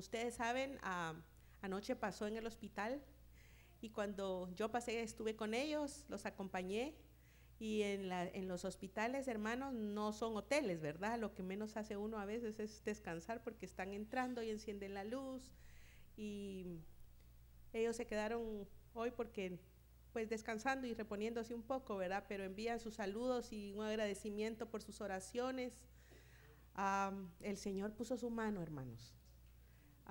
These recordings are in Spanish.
ustedes saben, ah, anoche pasó en el hospital y cuando yo pasé estuve con ellos, los acompañé y en, la- los hospitales, hermanos, no son hoteles, ¿verdad? Lo que menos hace uno a veces es descansar porque están entrando y encienden la luz. Y ellos se quedaron hoy porque, pues, descansando y reponiéndose un poco, ¿verdad? Pero envían sus saludos y un agradecimiento por sus oraciones. Ah, el Señor puso su mano, hermanos.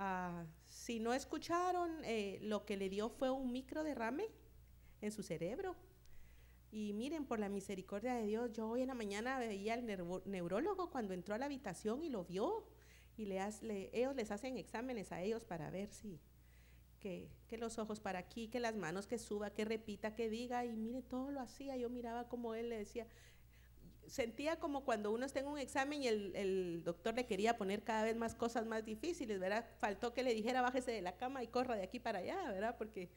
Ah, si no escucharon, eh, lo que le dio fue un micro derrame en su cerebro. Y miren, por la misericordia de Dios, yo hoy en la mañana veía al neurólogo cuando entró a la habitación y lo vio. Y ellos les hacen exámenes a ellos para ver si, que, que los ojos para aquí, que las manos, que suba, que repita, que diga. Y mire, todo lo hacía. Yo miraba como él le decía. Sentía como cuando uno está en un examen y el, el doctor le quería poner cada vez más cosas más difíciles, ¿verdad? Faltó que le dijera bájese de la cama y corra de aquí para allá, ¿verdad? Porque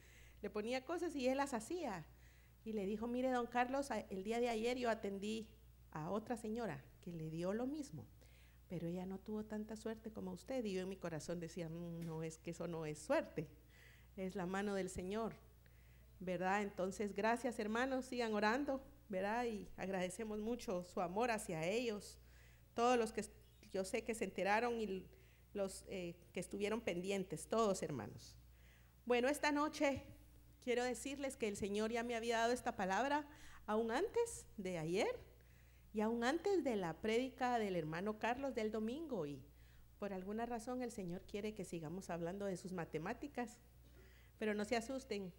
le ponía cosas y él las hacía. Y le dijo, mire, don Carlos, el día de ayer yo atendí a otra señora que le dio lo mismo, pero ella no tuvo tanta suerte como usted. Y yo en mi corazón decía, "Mm, no es que eso no es suerte, es la mano del Señor, ¿verdad? Entonces, gracias hermanos, sigan orando, ¿verdad? Y agradecemos mucho su amor hacia ellos, todos los que yo sé que se enteraron y los eh, que estuvieron pendientes, todos hermanos. Bueno, esta noche quiero decirles que el Señor ya me había dado esta palabra aún antes de ayer y aún antes de la prédica del hermano Carlos del domingo y por alguna razón el Señor quiere que sigamos hablando de sus matemáticas, pero no se asusten,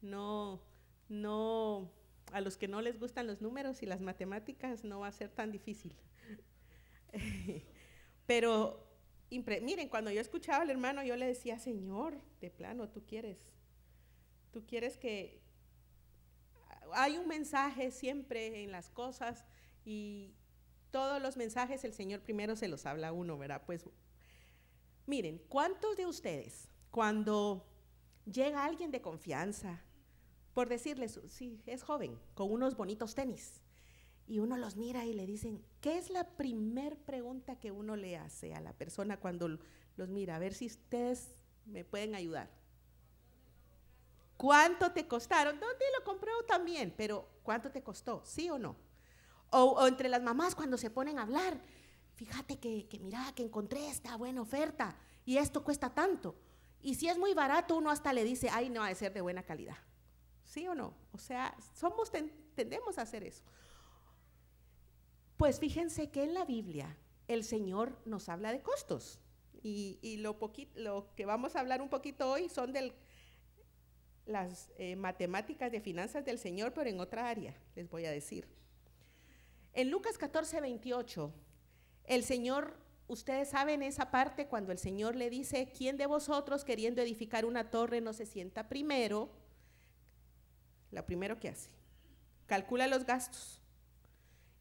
no, no, a los que no les gustan los números y las matemáticas no va a ser tan difícil. pero miren, cuando yo escuchaba al hermano yo le decía, Señor, de plano, tú quieres Tú quieres que hay un mensaje siempre en las cosas y todos los mensajes el Señor primero se los habla a uno, ¿verdad? Pues miren, ¿cuántos de ustedes cuando llega alguien de confianza, por decirles, sí, es joven, con unos bonitos tenis, y uno los mira y le dicen, ¿qué es la primer pregunta que uno le hace a la persona cuando los mira? A ver si ustedes me pueden ayudar. ¿Cuánto te costaron? ¿Dónde lo compró también? Pero ¿cuánto te costó? ¿Sí o no? O, entre las mamás cuando se ponen a hablar, fíjate que, que mira, que encontré esta buena oferta y esto cuesta tanto. Y si es muy barato, uno hasta le dice, ay, no, ha de ser de buena calidad. ¿Sí o no? O sea, somos, ten- tendemos a hacer eso. Pues fíjense que en la Biblia el Señor nos habla de costos. Y, lo, lo que vamos a hablar un poquito hoy son del las eh, matemáticas de finanzas del Señor, pero en otra área, les voy a decir. En Lucas 14, 28, el Señor, ustedes saben esa parte cuando el Señor le dice, ¿quién de vosotros queriendo edificar una torre no se sienta primero? Lo primero que hace, calcula los gastos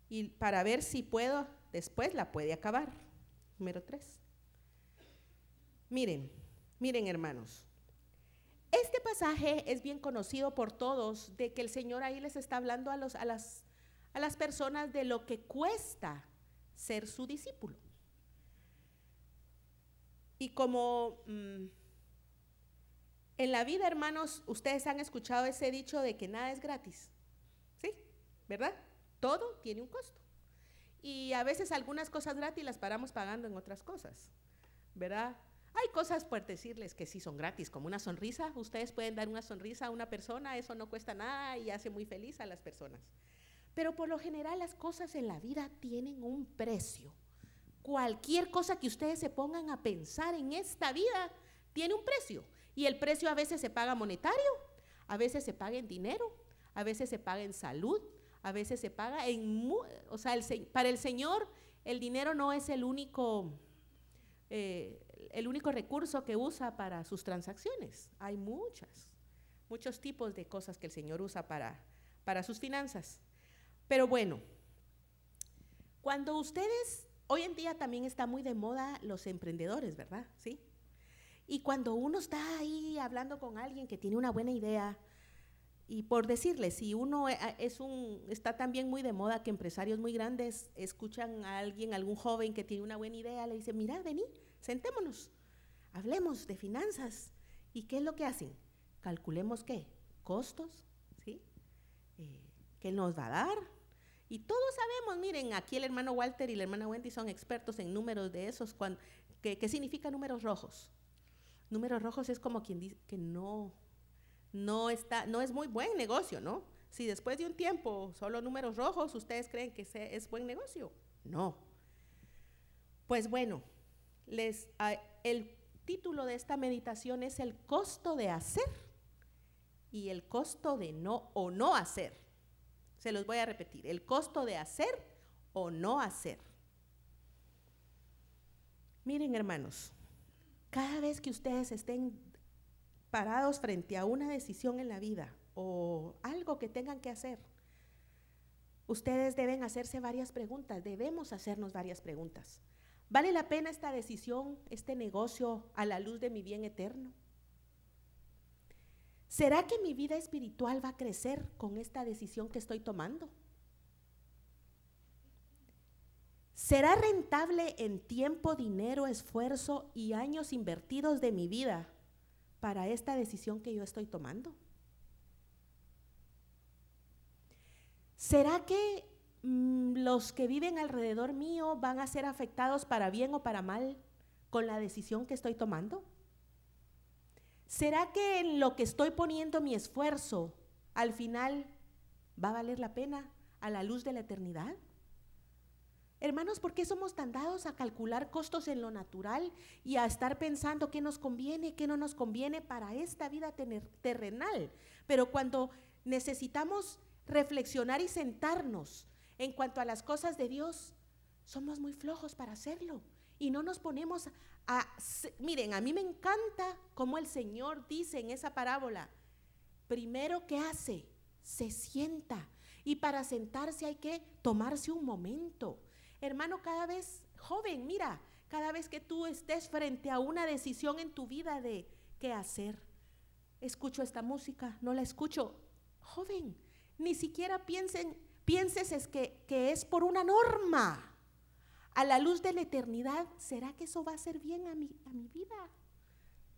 y para ver si puedo, después la puede acabar. Número 3. Miren, miren hermanos, este pasaje es bien conocido por todos, de que el Señor ahí les está hablando a, los, a, las, a las personas de lo que cuesta ser su discípulo. Y como mm, en la vida, hermanos, ustedes han escuchado ese dicho de que nada es gratis, ¿sí? ¿Verdad? Todo tiene un costo. Y a veces algunas cosas gratis las paramos pagando en otras cosas, ¿verdad? Hay cosas por decirles que sí son gratis, como una sonrisa. Ustedes pueden dar una sonrisa a una persona, eso no cuesta nada y hace muy feliz a las personas. Pero por lo general las cosas en la vida tienen un precio. Cualquier cosa que ustedes se pongan a pensar en esta vida tiene un precio. Y el precio a veces se paga monetario, a veces se paga en dinero, a veces se paga en salud, a veces se paga en... O sea, para el Señor el dinero no es el único... eh, el único recurso que usa para sus transacciones. Hay muchas, muchos tipos de cosas que el Señor usa para, para sus finanzas. Pero bueno, cuando ustedes, hoy en día también está muy de moda los emprendedores, ¿verdad? Sí. Y cuando uno está ahí hablando con alguien que tiene una buena idea, y por decirles, si uno eh, es un, está también muy de moda que empresarios muy grandes escuchan a alguien, algún joven que tiene una buena idea, le dicen, mira, vení, sentémonos, hablemos de finanzas. ¿Y qué es lo que hacen? Calculemos qué, costos, ¿sí? Eh, ¿Qué nos va a dar? Y todos sabemos, miren, aquí el hermano Walter y la hermana Wendy son expertos en números de esos. ¿Qué significa números rojos? Números rojos es como quien dice que no, no, está, no es muy buen negocio, ¿no? Si después de un tiempo solo números rojos, ¿ustedes creen que es buen negocio? No. Pues bueno, les, el título de esta meditación es el costo de hacer y el costo de no o no hacer. Se los voy a repetir, el costo de hacer o no hacer. Miren hermanos, cada vez que ustedes estén parados frente a una decisión en la vida o algo que tengan que hacer, ustedes deben hacerse varias preguntas, debemos hacernos varias preguntas. ¿Vale la pena esta decisión, este negocio a la luz de mi bien eterno? ¿Será que mi vida espiritual va a crecer con esta decisión que estoy tomando? ¿Será rentable en tiempo, dinero, esfuerzo y años invertidos de mi vida para esta decisión que yo estoy tomando? ¿Será que mm, los que viven alrededor mío van a ser afectados para bien o para mal con la decisión que estoy tomando? ¿Será que en lo que estoy poniendo mi esfuerzo al final va a valer la pena a la luz de la eternidad? Hermanos, ¿por qué somos tan dados a calcular costos en lo natural y a estar pensando qué nos conviene, qué no nos conviene para esta vida terrenal? Pero cuando necesitamos reflexionar y sentarnos en cuanto a las cosas de Dios, somos muy flojos para hacerlo. Y no nos ponemos a... Miren, a mí me encanta como el Señor dice en esa parábola, primero que hace, se sienta. Y para sentarse hay que tomarse un momento. Hermano, cada vez, joven, mira, cada vez que tú estés frente a una decisión en tu vida de qué hacer, escucho esta música, no la escucho. Joven, ni siquiera piensen, pienses es que, que es por una norma. A la luz de la eternidad, ¿será que eso va a ser bien a mi, a mi vida?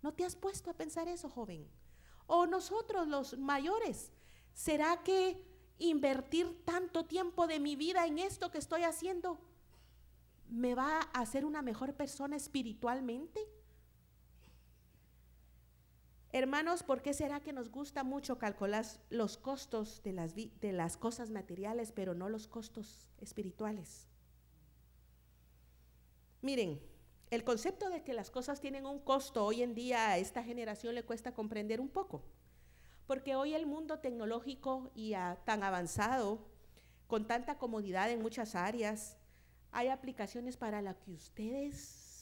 ¿No te has puesto a pensar eso, joven? O nosotros, los mayores, ¿será que invertir tanto tiempo de mi vida en esto que estoy haciendo me va a hacer una mejor persona espiritualmente? Hermanos, ¿por qué será que nos gusta mucho calcular los costos de las, de las cosas materiales, pero no los costos espirituales? Miren, el concepto de que las cosas tienen un costo hoy en día a esta generación le cuesta comprender un poco, porque hoy el mundo tecnológico y tan avanzado, con tanta comodidad en muchas áreas, hay aplicaciones para las que ustedes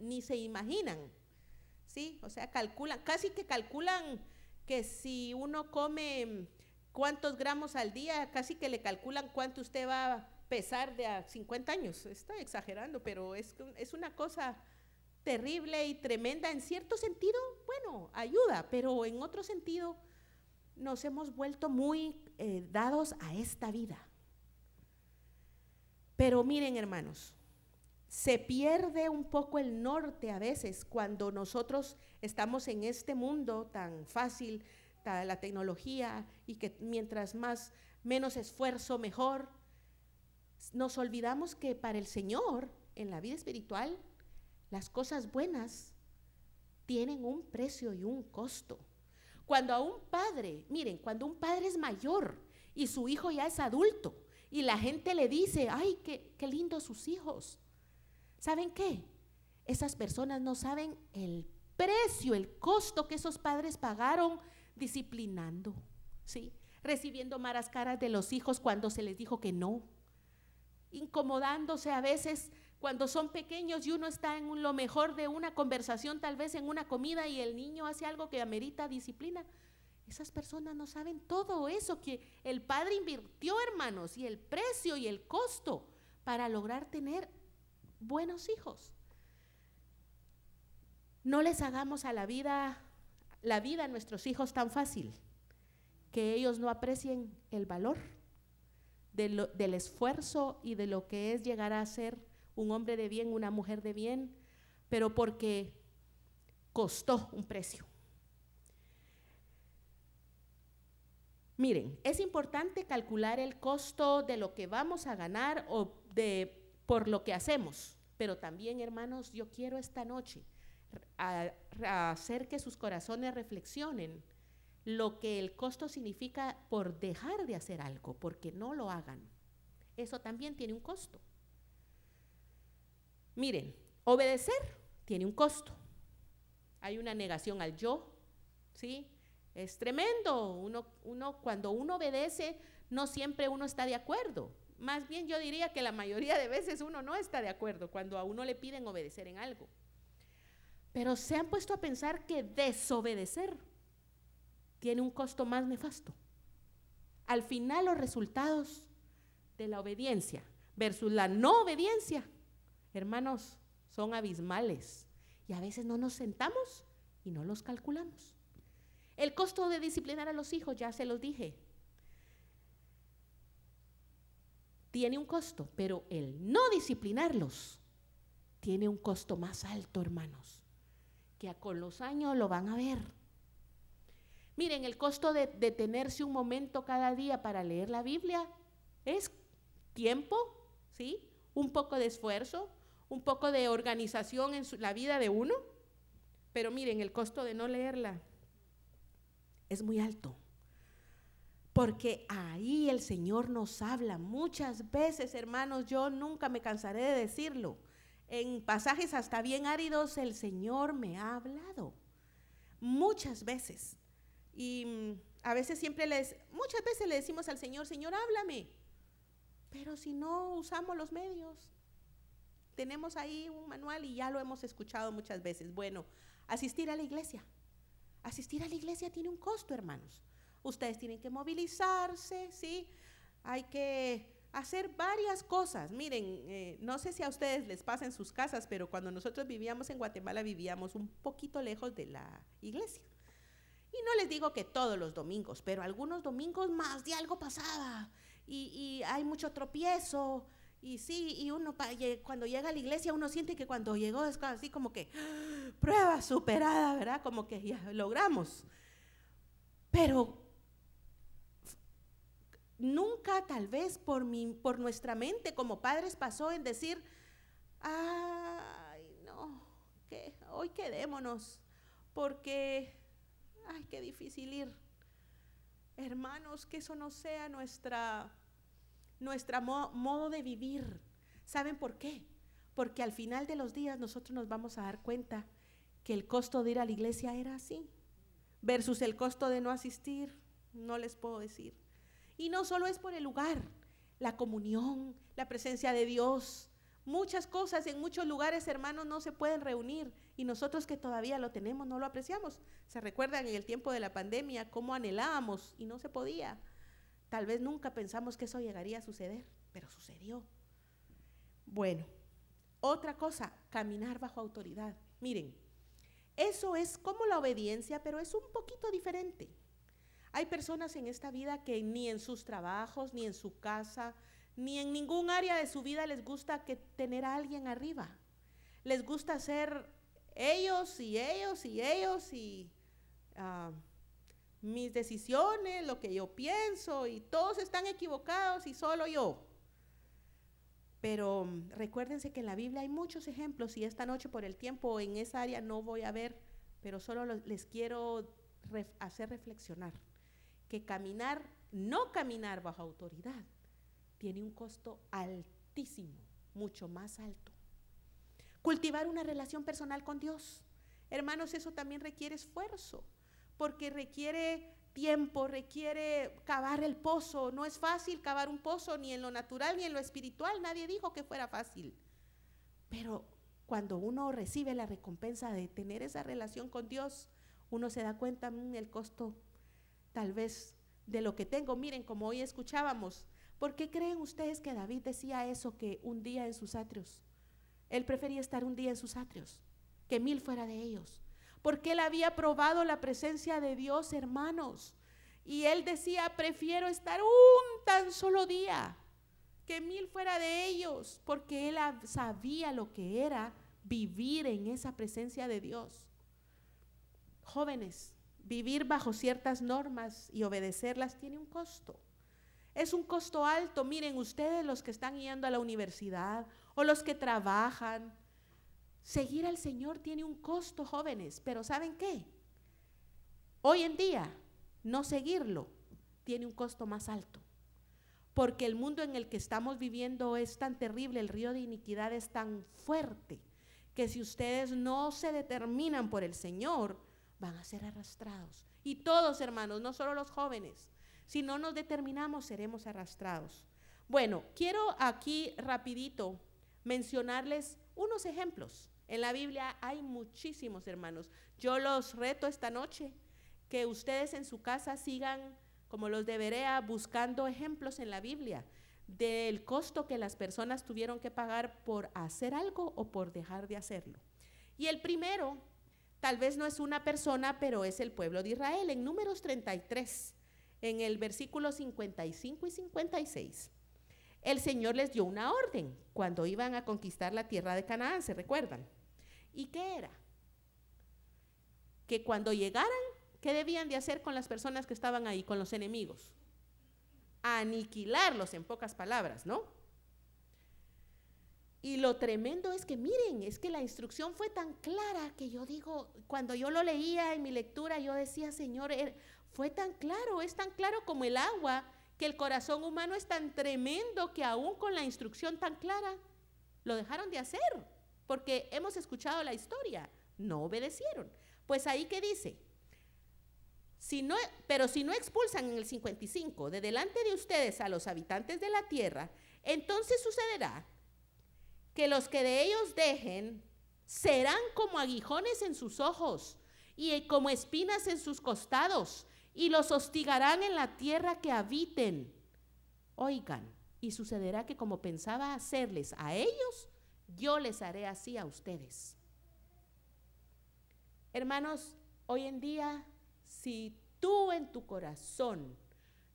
ni se imaginan. ¿sí? O sea, calculan, casi que calculan que si uno come cuántos gramos al día, casi que le calculan cuánto usted va a pesar de a 50 años. Estoy exagerando, pero es, es una cosa terrible y tremenda. En cierto sentido, bueno, ayuda, pero en otro sentido nos hemos vuelto muy eh, dados a esta vida. Pero miren, hermanos, se pierde un poco el norte a veces cuando nosotros estamos en este mundo tan fácil, la tecnología y que mientras más menos esfuerzo mejor. Nos olvidamos que para el Señor en la vida espiritual las cosas buenas tienen un precio y un costo. Cuando a un padre, miren, cuando un padre es mayor y su hijo ya es adulto y la gente le dice, ay, qué, qué lindos sus hijos, ¿Saben qué? Esas personas no saben el precio, el costo que esos padres pagaron disciplinando, ¿sí? Recibiendo malas caras de los hijos cuando se les dijo que no. Incomodándose a veces cuando son pequeños y uno está en lo mejor de una conversación, tal vez en una comida y el niño hace algo que amerita disciplina. Esas personas no saben todo eso que el padre invirtió, hermanos, y el precio y el costo para lograr tener buenos hijos. No les hagamos a la vida, la vida a nuestros hijos tan fácil, que ellos no aprecien el valor del esfuerzo y de lo que es llegar a ser un hombre de bien, una mujer de bien, pero porque costó un precio. Miren, es importante calcular el costo de lo que vamos a ganar o de por lo que hacemos, pero también, hermanos, yo quiero esta noche hacer que sus corazones reflexionen lo que el costo significa por dejar de hacer algo, porque no lo hagan. Eso también tiene un costo. Miren, obedecer tiene un costo. Hay una negación al yo, ¿sí? Es tremendo. Uno, uno, cuando uno obedece, no siempre uno está de acuerdo. Más bien yo diría que la mayoría de veces uno no está de acuerdo cuando a uno le piden obedecer en algo. Pero se han puesto a pensar que desobedecer tiene un costo más nefasto. Al final los resultados de la obediencia versus la no obediencia, hermanos, son abismales. Y a veces no nos sentamos y no los calculamos. El costo de disciplinar a los hijos, ya se los dije, tiene un costo, pero el no disciplinarlos tiene un costo más alto, hermanos, que con los años lo van a ver. Miren, el costo de detenerse un momento cada día para leer la Biblia es tiempo, ¿sí? Un poco de esfuerzo, un poco de organización en la vida de uno. Pero miren, el costo de no leerla es muy alto. Porque ahí el Señor nos habla muchas veces, hermanos, yo nunca me cansaré de decirlo. En pasajes hasta bien áridos el Señor me ha hablado. Muchas veces. Y mm, a veces siempre les, muchas veces le decimos al Señor, Señor, háblame. Pero si no usamos los medios, tenemos ahí un manual y ya lo hemos escuchado muchas veces. Bueno, asistir a la iglesia. Asistir a la iglesia tiene un costo, hermanos. Ustedes tienen que movilizarse, ¿sí? Hay que hacer varias cosas. Miren, eh, no sé si a ustedes les pasa en sus casas, pero cuando nosotros vivíamos en Guatemala vivíamos un poquito lejos de la iglesia. Y no les digo que todos los domingos, pero algunos domingos más de algo pasaba. Y, y hay mucho tropiezo, y sí, y uno cuando llega a la iglesia uno siente que cuando llegó es así como que prueba superada, ¿verdad? Como que ya logramos. Pero nunca tal vez por, mi, por nuestra mente como padres pasó en decir, ay, no, hoy quedémonos, porque, ay, qué difícil ir. Hermanos, que eso no sea nuestra nuestro modo de vivir. ¿Saben por qué? Porque al final de los días nosotros nos vamos a dar cuenta que el costo de ir a la iglesia era así, versus el costo de no asistir, no les puedo decir. Y no solo es por el lugar, la comunión, la presencia de Dios, muchas cosas en muchos lugares, hermanos, no se pueden reunir y nosotros que todavía lo tenemos no lo apreciamos. Se recuerdan en el tiempo de la pandemia cómo anhelábamos y no se podía. Tal vez nunca pensamos que eso llegaría a suceder, pero sucedió. Bueno, otra cosa, caminar bajo autoridad. Miren, eso es como la obediencia, pero es un poquito diferente. Hay personas en esta vida que ni en sus trabajos, ni en su casa, ni en ningún área de su vida les gusta que tener a alguien arriba. Les gusta ser ellos y ellos y ellos y ah, mis decisiones, lo que yo pienso y todos están equivocados y solo yo. Pero mm, recuérdense que en la Biblia hay muchos ejemplos y esta noche por el tiempo en esa área no voy a ver, pero solo les quiero hacer reflexionar que caminar, no caminar bajo autoridad, tiene un costo altísimo, mucho más alto. Cultivar una relación personal con Dios. Hermanos, eso también requiere esfuerzo porque requiere tiempo, requiere cavar el pozo. No es fácil cavar un pozo ni en lo natural ni en lo espiritual. Nadie dijo que fuera fácil. Pero cuando uno recibe la recompensa de tener esa relación con Dios, uno se da cuenta mm, el costo tal vez de lo que tengo. Miren, como hoy escuchábamos, ¿por qué creen ustedes que David decía eso que un día en sus atrios? Él prefería estar un día en sus atrios, que mil fuera de ellos porque él había probado la presencia de Dios, hermanos. Y él decía, prefiero estar un tan solo día que mil fuera de ellos, porque él sabía lo que era vivir en esa presencia de Dios. Jóvenes, vivir bajo ciertas normas y obedecerlas tiene un costo. Es un costo alto. Miren, ustedes los que están yendo a la universidad o los que trabajan, seguir al Señor tiene un costo, jóvenes. Pero ¿saben qué? Hoy en día, no seguirlo tiene un costo más alto. Porque el mundo en el que estamos viviendo es tan terrible, el río de iniquidad es tan fuerte, que si ustedes no se determinan por el Señor, van a ser arrastrados. Y todos, hermanos, no solo los jóvenes, si no nos determinamos, seremos arrastrados. Bueno, quiero aquí rapidito mencionarles unos ejemplos. En la Biblia hay muchísimos hermanos. Yo los reto esta noche que ustedes en su casa sigan como los de Berea buscando ejemplos en la Biblia del costo que las personas tuvieron que pagar por hacer algo o por dejar de hacerlo. Y el primero, tal vez no es una persona, pero es el pueblo de Israel. En números 33, en el versículo 55 y 56, el Señor les dio una orden cuando iban a conquistar la tierra de Canaán, ¿se recuerdan? ¿Y qué era? Que cuando llegaran, ¿qué debían de hacer con las personas que estaban ahí, con los enemigos? Aniquilarlos, en pocas palabras, ¿no? Y lo tremendo es que, miren, es que la instrucción fue tan clara que yo digo, cuando yo lo leía en mi lectura, yo decía, Señor, er, fue tan claro, es tan claro como el agua, que el corazón humano es tan tremendo que aún con la instrucción tan clara, lo dejaron de hacer, porque hemos escuchado la historia, no obedecieron. Pues ahí que dice, si no, pero si no expulsan en el 55 de delante de ustedes a los habitantes de la tierra, entonces sucederá que los que de ellos dejen serán como aguijones en sus ojos y como espinas en sus costados, y los hostigarán en la tierra que habiten. Oigan, y sucederá que como pensaba hacerles a ellos, yo les haré así a ustedes. Hermanos, hoy en día, si tú en tu corazón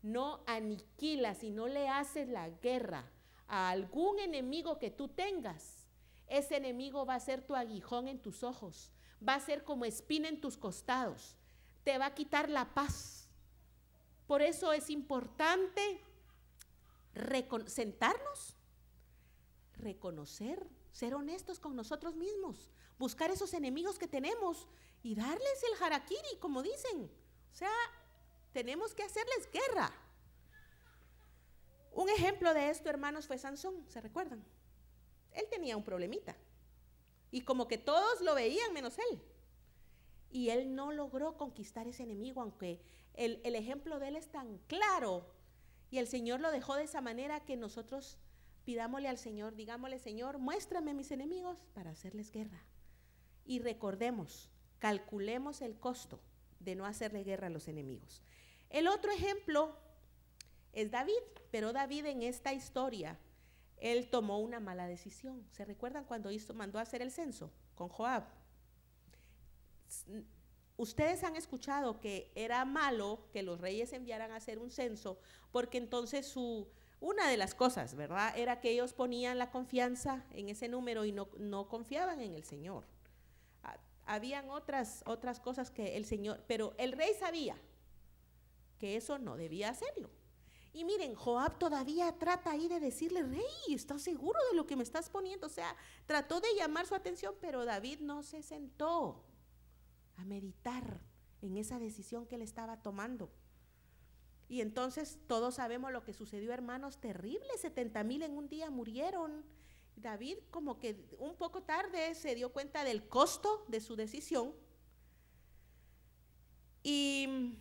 no aniquilas y no le haces la guerra a algún enemigo que tú tengas, ese enemigo va a ser tu aguijón en tus ojos, va a ser como espina en tus costados, te va a quitar la paz. Por eso es importante sentarnos, reconocer, ser honestos con nosotros mismos, buscar esos enemigos que tenemos y darles el harakiri, como dicen. O sea, tenemos que hacerles guerra. Un ejemplo de esto, hermanos, fue Sansón, ¿se recuerdan? Él tenía un problemita. Y como que todos lo veían menos él. Y él no logró conquistar ese enemigo, aunque el, ejemplo de él es tan claro. Y el Señor lo dejó de esa manera que nosotros pidámosle al Señor, digámosle, Señor, muéstrame mis enemigos para hacerles guerra. Y recordemos, calculemos el costo de no hacerle guerra a los enemigos. El otro ejemplo es David, pero David en esta historia, él tomó una mala decisión. ¿Se recuerdan cuando hizo, mandó a hacer el censo con Joab? Ustedes han escuchado que era malo que los reyes enviaran a hacer un censo, porque entonces su, una de las cosas, ¿verdad? Era que ellos ponían la confianza en ese número y no, no confiaban en el Señor. Habían otras, otras cosas que el Señor, pero el rey sabía que eso no debía hacerlo. Y miren, Joab todavía trata ahí de decirle, rey, ¿estás seguro de lo que me estás poniendo? O sea, trató de llamar su atención, pero David no se sentó a meditar en esa decisión que él estaba tomando. Y entonces todos sabemos lo que sucedió, hermanos, terrible, 70 mil en un día murieron. David como que un poco tarde se dio cuenta del costo de su decisión. ¿Y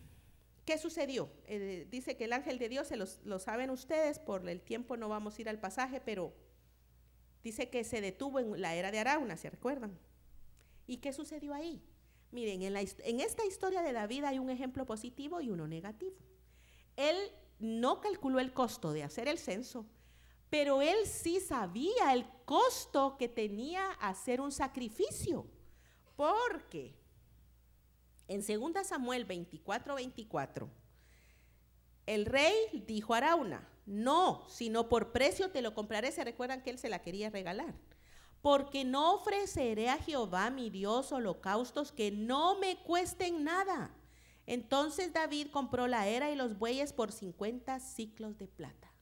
qué sucedió? Eh, dice que el ángel de Dios, se lo saben ustedes, por el tiempo no vamos a ir al pasaje, pero dice que se detuvo en la era de Arauna, ¿se recuerdan? ¿Y qué sucedió ahí? Miren, en, esta historia de David hay un ejemplo positivo y uno negativo. Él no calculó el costo de hacer el censo, pero él sí sabía el costo que tenía hacer un sacrificio. Porque en 2 Samuel 24, 24, el rey dijo a Arauna, no, sino por precio te lo compraré. Se recuerdan que él se la quería regalar. Porque no ofreceré a Jehová mi Dios holocaustos que no me cuesten nada. Entonces David compró la era y los bueyes por 50 ciclos de plata.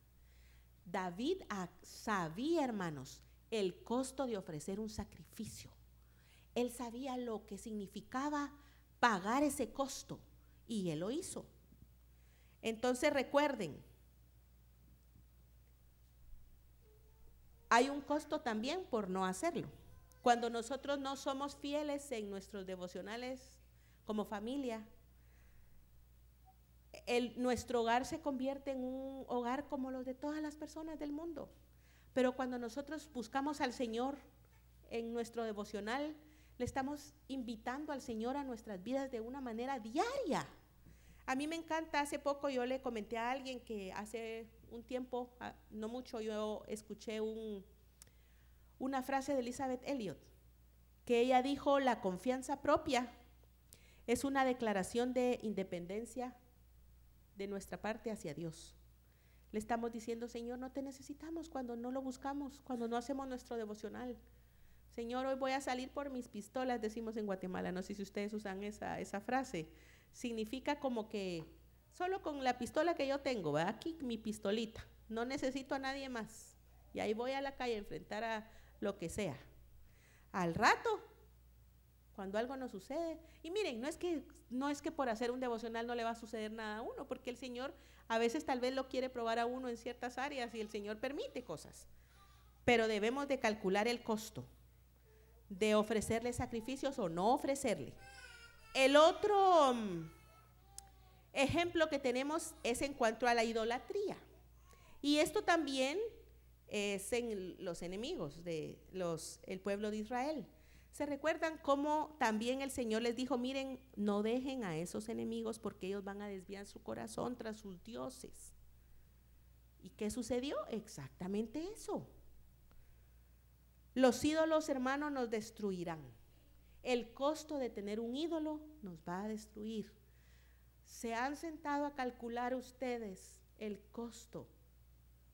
David sabía, hermanos, el costo de ofrecer un sacrificio. Él sabía lo que significaba pagar ese costo y él lo hizo. Entonces recuerden, hay un costo también por no hacerlo. Cuando nosotros no somos fieles en nuestros devocionales como familia, nuestro hogar se convierte en un hogar como los de todas las personas del mundo. Pero cuando nosotros buscamos al Señor en nuestro devocional, le estamos invitando al Señor a nuestras vidas de una manera diaria. A mí me encanta, hace poco yo le comenté a alguien que hace un tiempo, ah, no mucho, yo escuché una frase de Elizabeth Elliot, que ella dijo, la confianza propia es una declaración de independencia de nuestra parte hacia Dios. Le estamos diciendo, Señor, no te necesitamos cuando no lo buscamos, cuando no hacemos nuestro devocional. Señor, hoy voy a salir por mis pistolas, decimos en Guatemala. No sé si ustedes usan esa, esa frase. Significa como que solo con la pistola que yo tengo, aquí mi pistolita, no necesito a nadie más. Y ahí voy a la calle a enfrentar a lo que sea. Al rato cuando algo nos sucede. Y miren, no es que no es que por hacer un devocional no le va a suceder nada a uno, porque el Señor a veces tal vez lo quiere probar a uno en ciertas áreas y el Señor permite cosas. Pero debemos de calcular el costo de ofrecerle sacrificios o no ofrecerle. El otro mm, ejemplo que tenemos es en cuanto a la idolatría. Y esto también es en los enemigos de los, el pueblo de Israel. ¿Se recuerdan cómo también el Señor les dijo, miren, no dejen a esos enemigos porque ellos van a desviar su corazón tras sus dioses? ¿Y qué sucedió? Exactamente eso. Los ídolos, hermanos, nos destruirán. El costo de tener un ídolo nos va a destruir. ¿Se han sentado a calcular ustedes el costo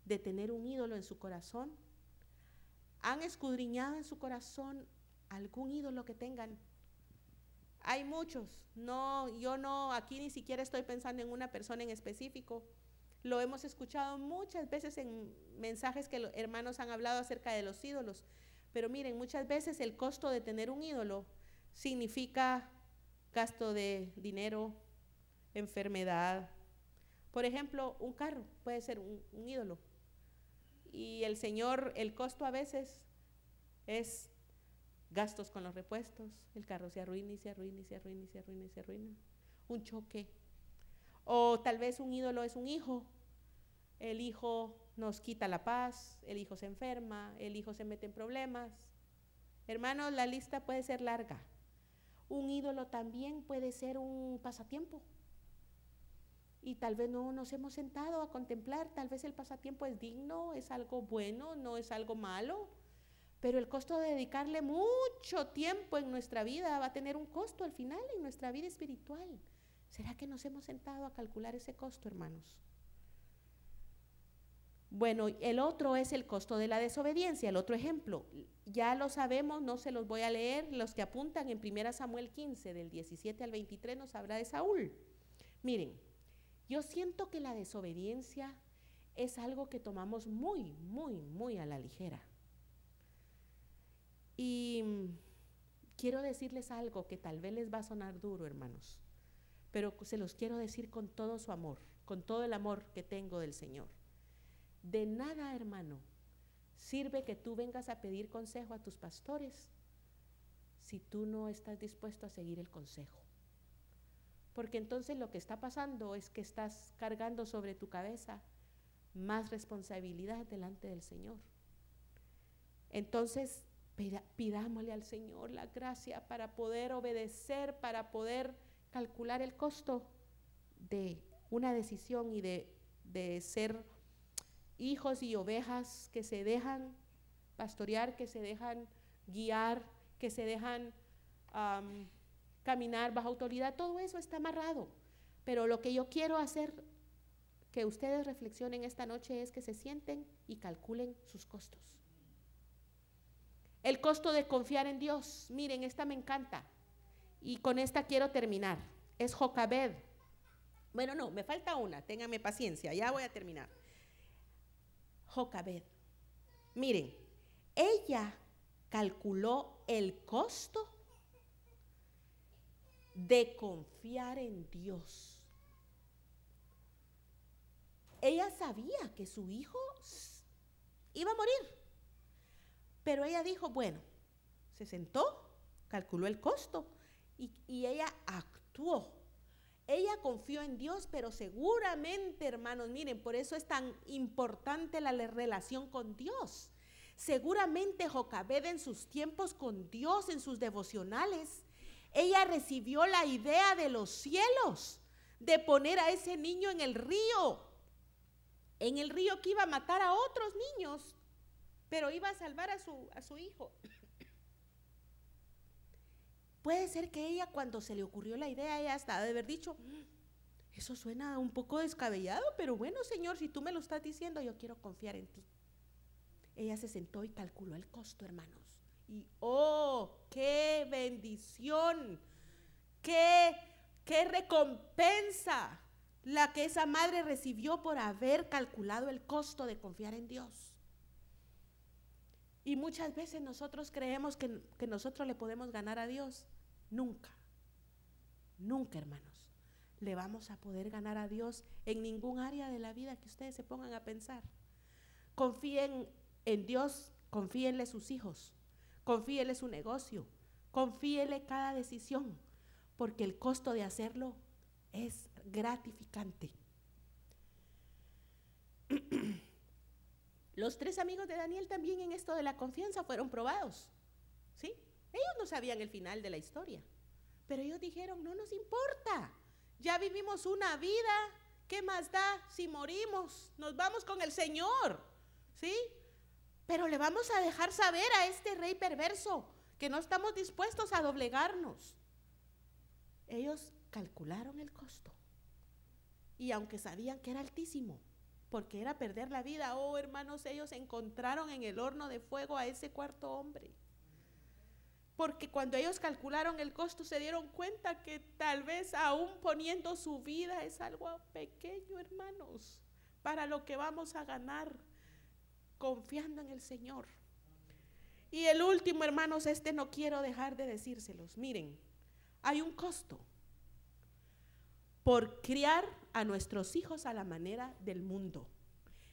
de tener un ídolo en su corazón? ¿Han escudriñado en su corazón algún ídolo que tengan. Hay muchos. No, yo no, aquí ni siquiera estoy pensando en una persona en específico. Lo hemos escuchado muchas veces en mensajes que los hermanos han hablado acerca de los ídolos. Pero miren, muchas veces el costo de tener un ídolo significa gasto de dinero, enfermedad. Por ejemplo, un carro puede ser un, un ídolo. Y el Señor, el costo a veces es gastos con los repuestos, el carro se arruina y se arruina y se arruina y se arruina y se arruina. Un choque. O tal vez un ídolo es un hijo. El hijo nos quita la paz, el hijo se enferma, el hijo se mete en problemas. Hermanos, la lista puede ser larga. Un ídolo también puede ser un pasatiempo. Y tal vez no nos hemos sentado a contemplar, tal vez el pasatiempo es digno, es algo bueno, no es algo malo pero el costo de dedicarle mucho tiempo en nuestra vida va a tener un costo al final en nuestra vida espiritual. ¿Será que nos hemos sentado a calcular ese costo, hermanos? Bueno, el otro es el costo de la desobediencia, el otro ejemplo. Ya lo sabemos, no se los voy a leer, los que apuntan en 1 Samuel 15, del 17 al 23, nos habla de Saúl. Miren, yo siento que la desobediencia es algo que tomamos muy, muy, muy a la ligera. Y quiero decirles algo que tal vez les va a sonar duro, hermanos, pero se los quiero decir con todo su amor, con todo el amor que tengo del Señor. De nada, hermano, sirve que tú vengas a pedir consejo a tus pastores si tú no estás dispuesto a seguir el consejo. Porque entonces lo que está pasando es que estás cargando sobre tu cabeza más responsabilidad delante del Señor. Entonces, pidámosle al Señor la gracia para poder obedecer, para poder calcular el costo de una decisión y de, ser hijos y ovejas que se dejan pastorear, que se dejan guiar, que se dejan caminar bajo autoridad. Todo eso está amarrado. Pero lo que yo quiero hacer que ustedes reflexionen esta noche es que se sienten y calculen sus costos. El costo de confiar en Dios. Miren, esta me encanta. Y con esta quiero terminar. Es Jocabed. Bueno, no, me falta una. Ténganme paciencia, ya voy a terminar. Jocabed. Miren, ella calculó el costo de confiar en Dios. Ella sabía que su hijo iba a morir, pero ella dijo, bueno, se sentó, calculó el costo y, ella actuó. Ella confió en Dios, pero seguramente, hermanos, miren, por eso es tan importante la relación con Dios. Seguramente Jocabed en sus tiempos con Dios, en sus devocionales, ella recibió la idea de los cielos de poner a ese niño en el río, en el río que iba a matar a otros niños, pero iba a salvar a su, a su hijo. Puede ser que ella cuando se le ocurrió la idea, ella hasta de haber dicho, mm, eso suena un poco descabellado, pero bueno, Señor, si tú me lo estás diciendo, yo quiero confiar en ti. Ella se sentó y calculó el costo, hermanos. Y oh, qué bendición, qué, qué recompensa la que esa madre recibió por haber calculado el costo de confiar en Dios. Y muchas veces nosotros creemos que, que nosotros le podemos ganar a Dios. Nunca, nunca, hermanos, le vamos a poder ganar a Dios en ningún área de la vida que ustedes se pongan a pensar. Confíen en Dios, confíenle sus hijos, confíenle su negocio, confíenle cada decisión, porque el costo de hacerlo es gratificante. Los tres amigos de Daniel también en esto de la confianza fueron probados. ¿Sí? Ellos no sabían el final de la historia, pero ellos dijeron, no nos importa, ya vivimos una vida, ¿qué más da si morimos? Nos vamos con el Señor. ¿Sí? Pero le vamos a dejar saber a este rey perverso que no estamos dispuestos a doblegarnos. Ellos calcularon el costo. Y aunque sabían que era altísimo, porque era perder la vida, oh hermanos, ellos encontraron en el horno de fuego a ese cuarto hombre. Porque cuando ellos calcularon el costo se dieron cuenta que tal vez aún poniendo su vida es algo pequeño, hermanos, para lo que vamos a ganar confiando en el Señor. Y el último, hermanos, este no quiero dejar de decírselos. Miren, hay un costo por criar a nuestros hijos a la manera del mundo.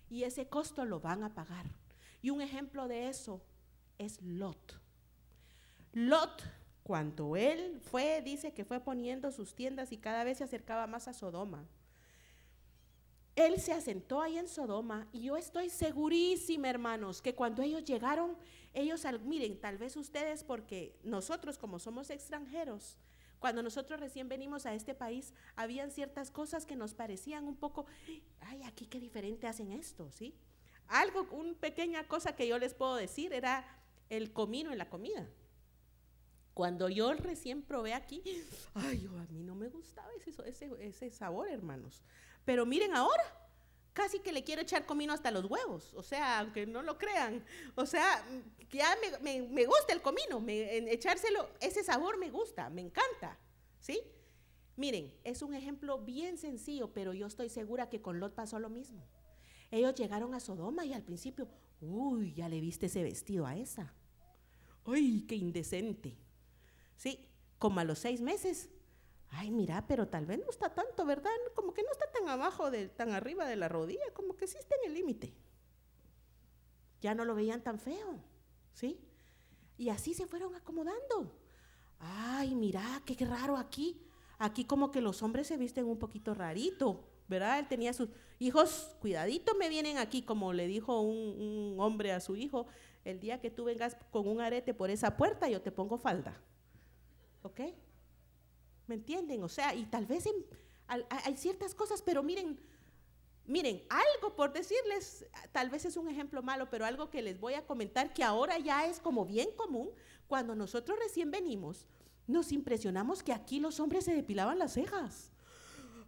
Y ese costo lo van a pagar. Y un ejemplo de eso es Lot. Lot, cuando él fue, dice que fue poniendo sus tiendas y cada vez se acercaba más a Sodoma él se asentó ahí en Sodoma y yo estoy segurísima, hermanos, que cuando ellos llegaron, ellos, miren, tal vez ustedes, porque nosotros como somos extranjeros, cuando nosotros recién venimos a este país, habían ciertas cosas que nos parecían un poco, ay, aquí qué diferente hacen esto, ¿sí? Algo, una pequeña cosa que yo les puedo decir era el comino en la comida. Cuando yo recién probé aquí, ay, a mí no me gustaba ese sabor, hermanos. Pero miren ahora, casi que le quiero echar comino hasta los huevos, o sea, aunque no lo crean, o sea, ya me, me, gusta el comino, me, echárselo, ese sabor me gusta, me encanta, ¿sí? Miren, es un ejemplo bien sencillo, pero yo estoy segura que con Lot pasó lo mismo. Ellos llegaron a Sodoma y al principio, uy, ya le viste ese vestido a esa. Uy, qué indecente. Sí, como a los seis meses, ay, mira, pero tal vez no está tanto, ¿verdad? Como que no está tan abajo, de, tan arriba de la rodilla, como que sí está en el límite. Ya no lo veían tan feo, ¿sí? Y así se fueron acomodando. Ay, mira, qué raro aquí. Aquí como que los hombres se visten un poquito rarito, ¿verdad? Él tenía sus hijos, cuidadito me vienen aquí, como le dijo un, un hombre a su hijo, el día que tú vengas con un arete por esa puerta, yo te pongo falda. ¿Ok? ¿Me entienden? O sea, y tal vez hay ciertas cosas, pero miren, miren, algo por decirles, tal vez es un ejemplo malo, pero algo que les voy a comentar que ahora ya es como bien común, cuando nosotros recién venimos, nos impresionamos que aquí los hombres se depilaban las cejas.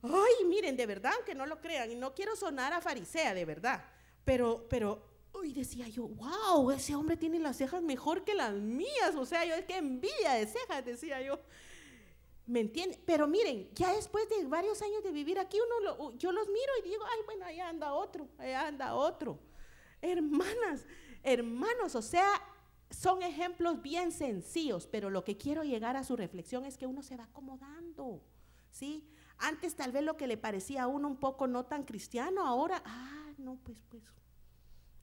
Ay, miren, de verdad, aunque no lo crean, y no quiero sonar a farisea, de verdad, pero, pero Y decía yo, wow, ese hombre tiene las cejas mejor que las mías. O sea, yo, qué envidia de cejas, decía yo. ¿Me entiende? Pero miren, ya después de varios años de vivir aquí, uno yo los miro y digo, ay, bueno, allá anda otro, allá anda otro. Hermanas, hermanos, o sea, son ejemplos bien sencillos, pero lo que quiero llegar a su reflexión es que uno se va acomodando, ¿sí? Antes tal vez lo que le parecía a uno un poco no tan cristiano, ahora, ah, no, pues, pues,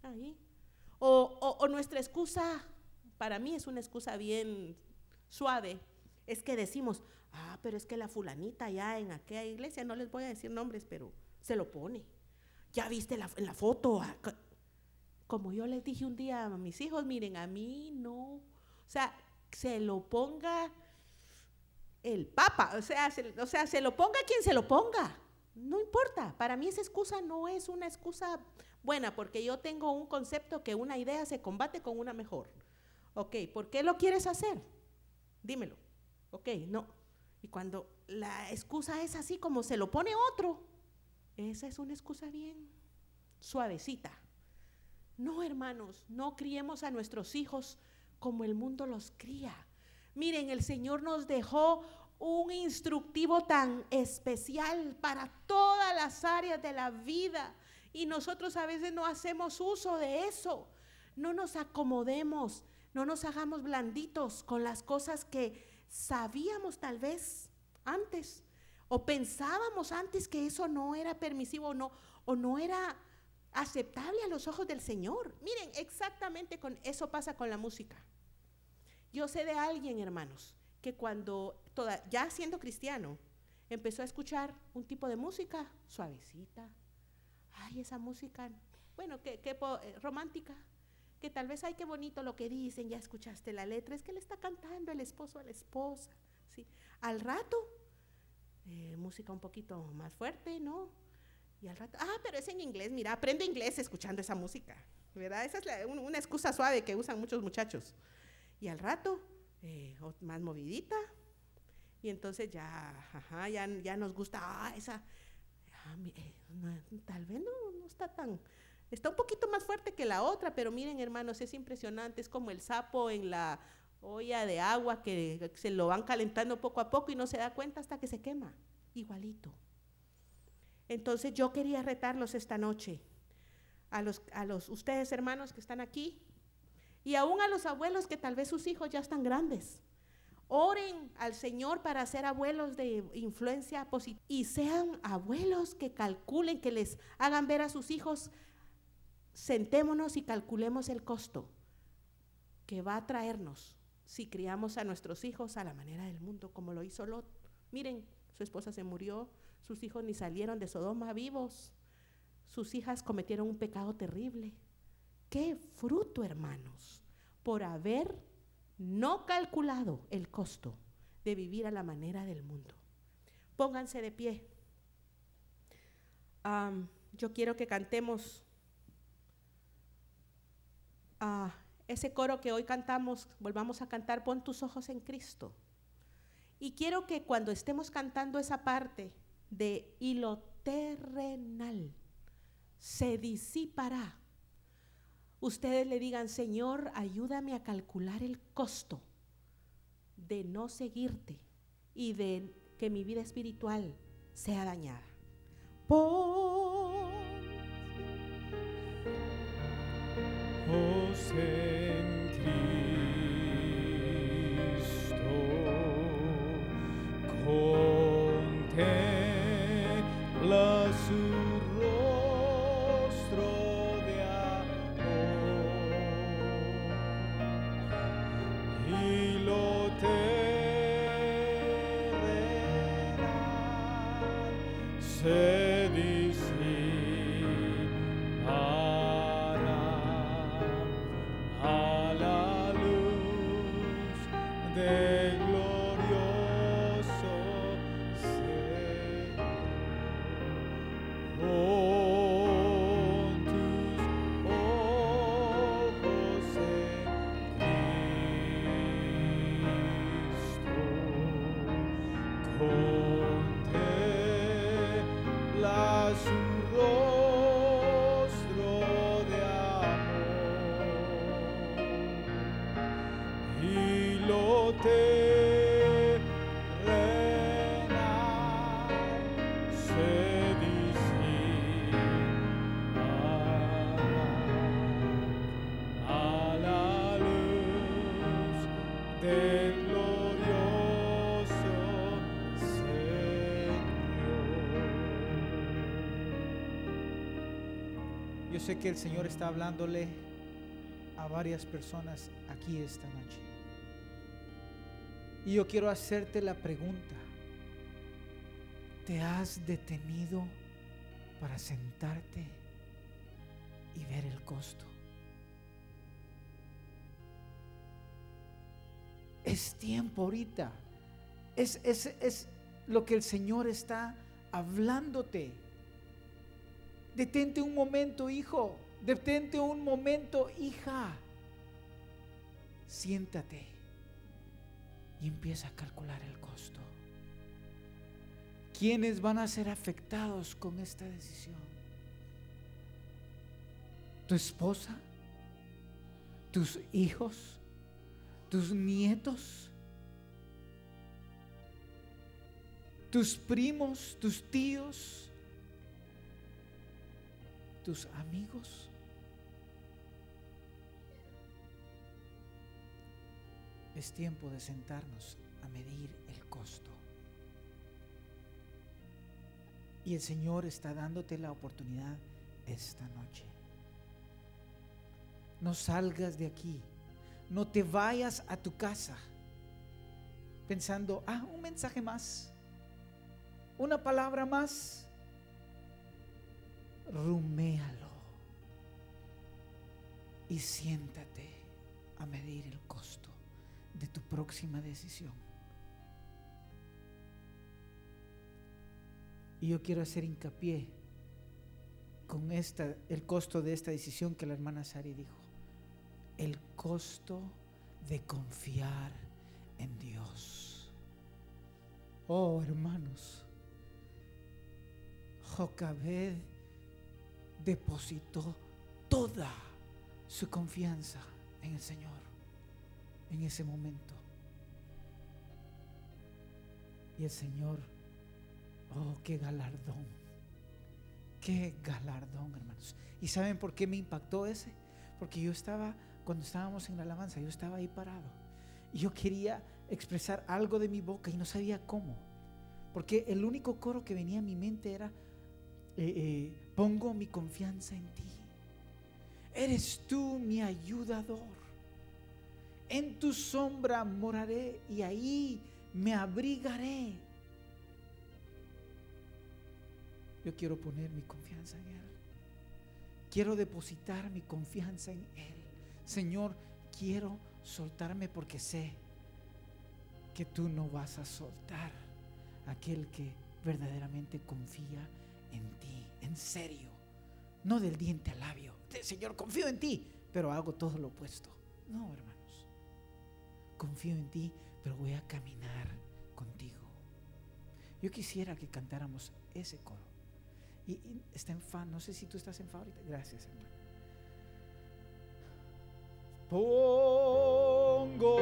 ahí. O, o nuestra excusa, para mí es una excusa bien suave, es que decimos, ah, pero es que la fulanita ya en aquella iglesia, no les voy a decir nombres, pero se lo pone. Ya viste la, en la foto, ah, como yo les dije un día a mis hijos, miren, a mí no, o sea, se lo ponga el Papa, o sea, se, o sea, se lo ponga quien se lo ponga, no importa, para mí esa excusa no es una excusa buena, porque yo tengo un concepto que una idea se combate con una mejor. Ok, ¿por qué lo quieres hacer? Dímelo. Ok, no. Y cuando la excusa es así como se lo pone otro, esa es una excusa bien suavecita. No, hermanos, no criemos a nuestros hijos como el mundo los cría. Miren, el Señor nos dejó un instructivo tan especial para todas las áreas de la vida y nosotros a veces no hacemos uso de eso. No nos acomodemos, no nos hagamos blanditos con las cosas que sabíamos tal vez antes o pensábamos antes que eso no era permisivo o no, o no era aceptable a los ojos del Señor. Miren, exactamente con eso pasa con la música. Yo sé de alguien, hermanos, que cuando, ya siendo cristiano, empezó a escuchar un tipo de música suavecita. Ay, esa música, bueno, qué, qué eh, romántica, que tal vez, ay, qué bonito lo que dicen, ya escuchaste la letra, es que le está cantando el esposo a la esposa. ¿sí? Al rato, eh, música un poquito más fuerte, ¿no? Y al rato, ah, pero es en inglés, mira, aprende inglés escuchando esa música, ¿verdad? Esa es una excusa suave que usan muchos muchachos. Y al rato, eh, más movidita, y entonces ya, ajá, ya, ya nos gusta, ah, esa, ah, eh, tal vez no, no está tan Está un poquito más fuerte que la otra, pero miren hermanos, es impresionante, es como el sapo en la olla de agua que se lo van calentando poco a poco y no se da cuenta hasta que se quema, igualito. Entonces yo quería retarlos esta noche, a los, a los ustedes hermanos que están aquí, y aún a los abuelos que tal vez sus hijos ya están grandes. Oren al Señor para ser abuelos de influencia positiva y sean abuelos que calculen, que les hagan ver a sus hijos sentémonos y calculemos el costo que va a traernos si criamos a nuestros hijos a la manera del mundo, como lo hizo Lot. Miren, su esposa se murió, sus hijos ni salieron de Sodoma vivos, sus hijas cometieron un pecado terrible. Qué fruto, hermanos, por haber no calculado el costo de vivir a la manera del mundo. Pónganse de pie. yo quiero que cantemos ese coro que hoy cantamos, volvamos a cantar, pon tus ojos en Cristo. Y quiero que cuando estemos cantando esa parte de y lo terrenal se disipará, ustedes le digan, Señor, ayúdame a calcular el costo de no seguirte y de que mi vida espiritual sea dañada. en Cristo. Yo sé que el Señor está hablándole a varias personas aquí esta noche. Y yo quiero hacerte la pregunta. ¿Te has detenido para sentarte y ver el costo? Es tiempo ahorita. Es, es, es lo que el Señor está hablándote. Detente un momento, hijo. Detente un momento, hija. Siéntate y empieza a calcular el costo. ¿Quiénes van a ser afectados con esta decisión? ¿Tu esposa? ¿Tus hijos? ¿Tus nietos? ¿Tus primos? ¿Tus tíos? ¿Tus amigos? Es tiempo de sentarnos a medir el costo. Y el Señor está dándote la oportunidad esta noche. No salgas de aquí. No te vayas a tu casa pensando, ah, un mensaje más. Una palabra más. Ruméalo. Y siéntate a medir el costo de tu próxima decisión. Y yo quiero hacer hincapié con esta, el costo de esta decisión que la hermana Sari dijo. El costo de confiar en Dios. Oh, hermanos, Jocabed depositó toda su confianza en el Señor en ese momento. Y el Señor, oh, qué galardón, qué galardón, hermanos. ¿Y saben por qué me impactó ese? Porque yo estaba, cuando estábamos en la alabanza, yo estaba ahí parado. Y yo quería expresar algo de mi boca y no sabía cómo. Porque el único coro que venía a mi mente era, eh, eh, pongo mi confianza en ti. Eres tú mi ayudador en tu sombra moraré y ahí me abrigaré. Yo quiero poner mi confianza en Él. Quiero depositar mi confianza en Él. Señor, quiero soltarme porque sé que tú no vas a soltar a aquel que verdaderamente confía en ti, en serio, no del diente al labio. Señor, confío en ti, pero hago todo lo opuesto. No, hermano confío en ti, pero voy a caminar contigo. Yo quisiera que cantáramos ese coro. Y, está en fa, no sé si tú estás en fa ahorita. Gracias, hermano. Pongo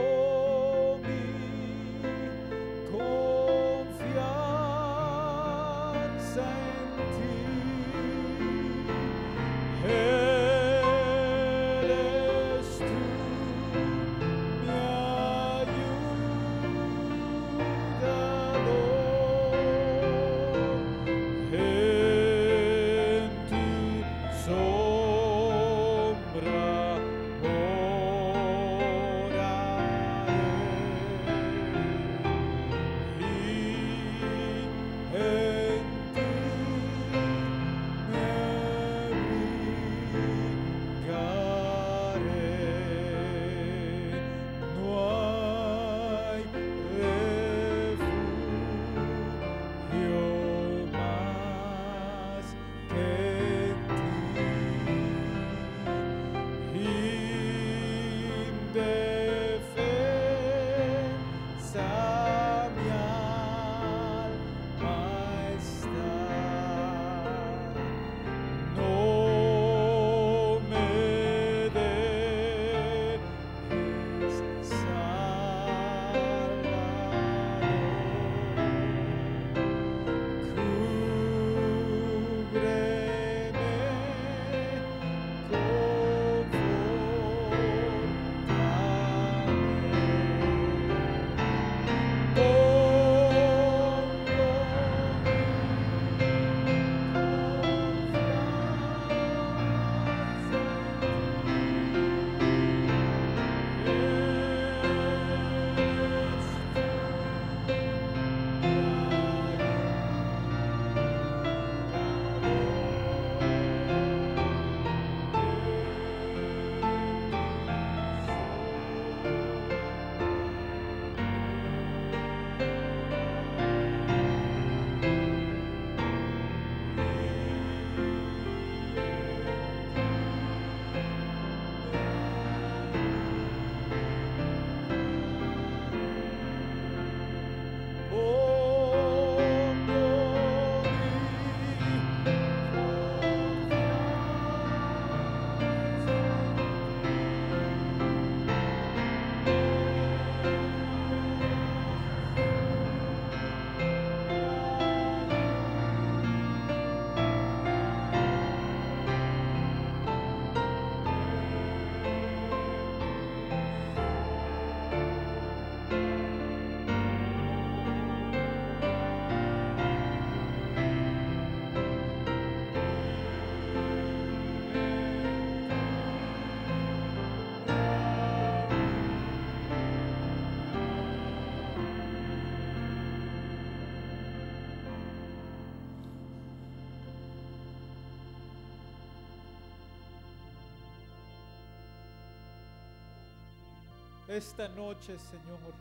Esta noche, Señor,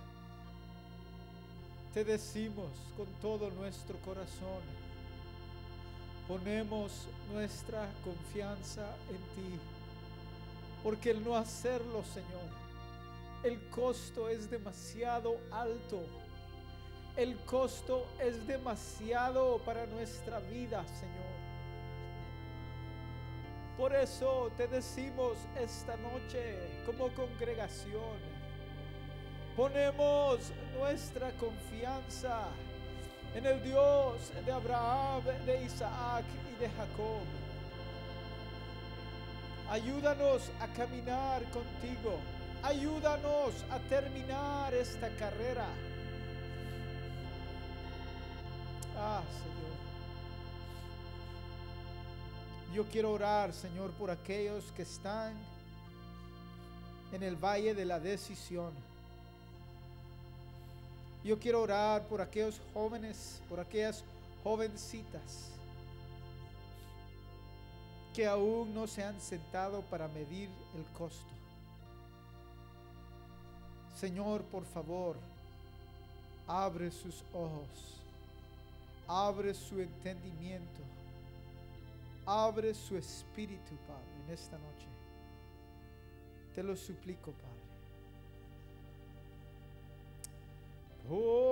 te decimos con todo nuestro corazón, ponemos nuestra confianza en ti, porque el no hacerlo, Señor, el costo es demasiado alto. El costo es demasiado para nuestra vida, Señor. Por eso te decimos esta noche como congregación, ponemos nuestra confianza en el Dios de Abraham, de Isaac y de Jacob. Ayúdanos a caminar contigo. Ayúdanos a terminar esta carrera. Ah, Señor. Yo quiero orar, Señor, por aquellos que están en el valle de la decisión. Yo quiero orar por aquellos jóvenes, por aquellas jovencitas que aún no se han sentado para medir el costo. Señor, por favor, abre sus ojos, abre su entendimiento, abre su espíritu, Padre, en esta noche. Te lo suplico, Padre. Pongo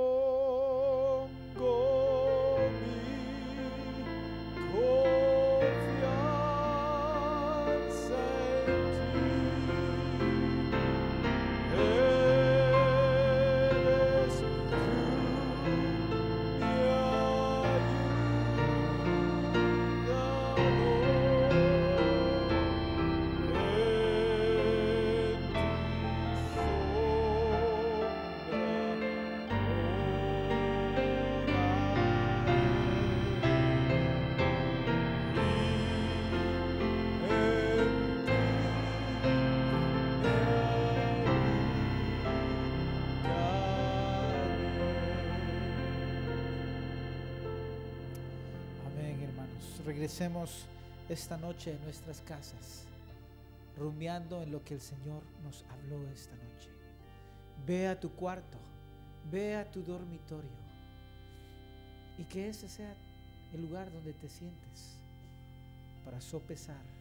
Regresemos esta noche en nuestras casas, rumiando en lo que el Señor nos habló esta noche. Ve a tu cuarto, ve a tu dormitorio y que ese sea el lugar donde te sientes para sopesar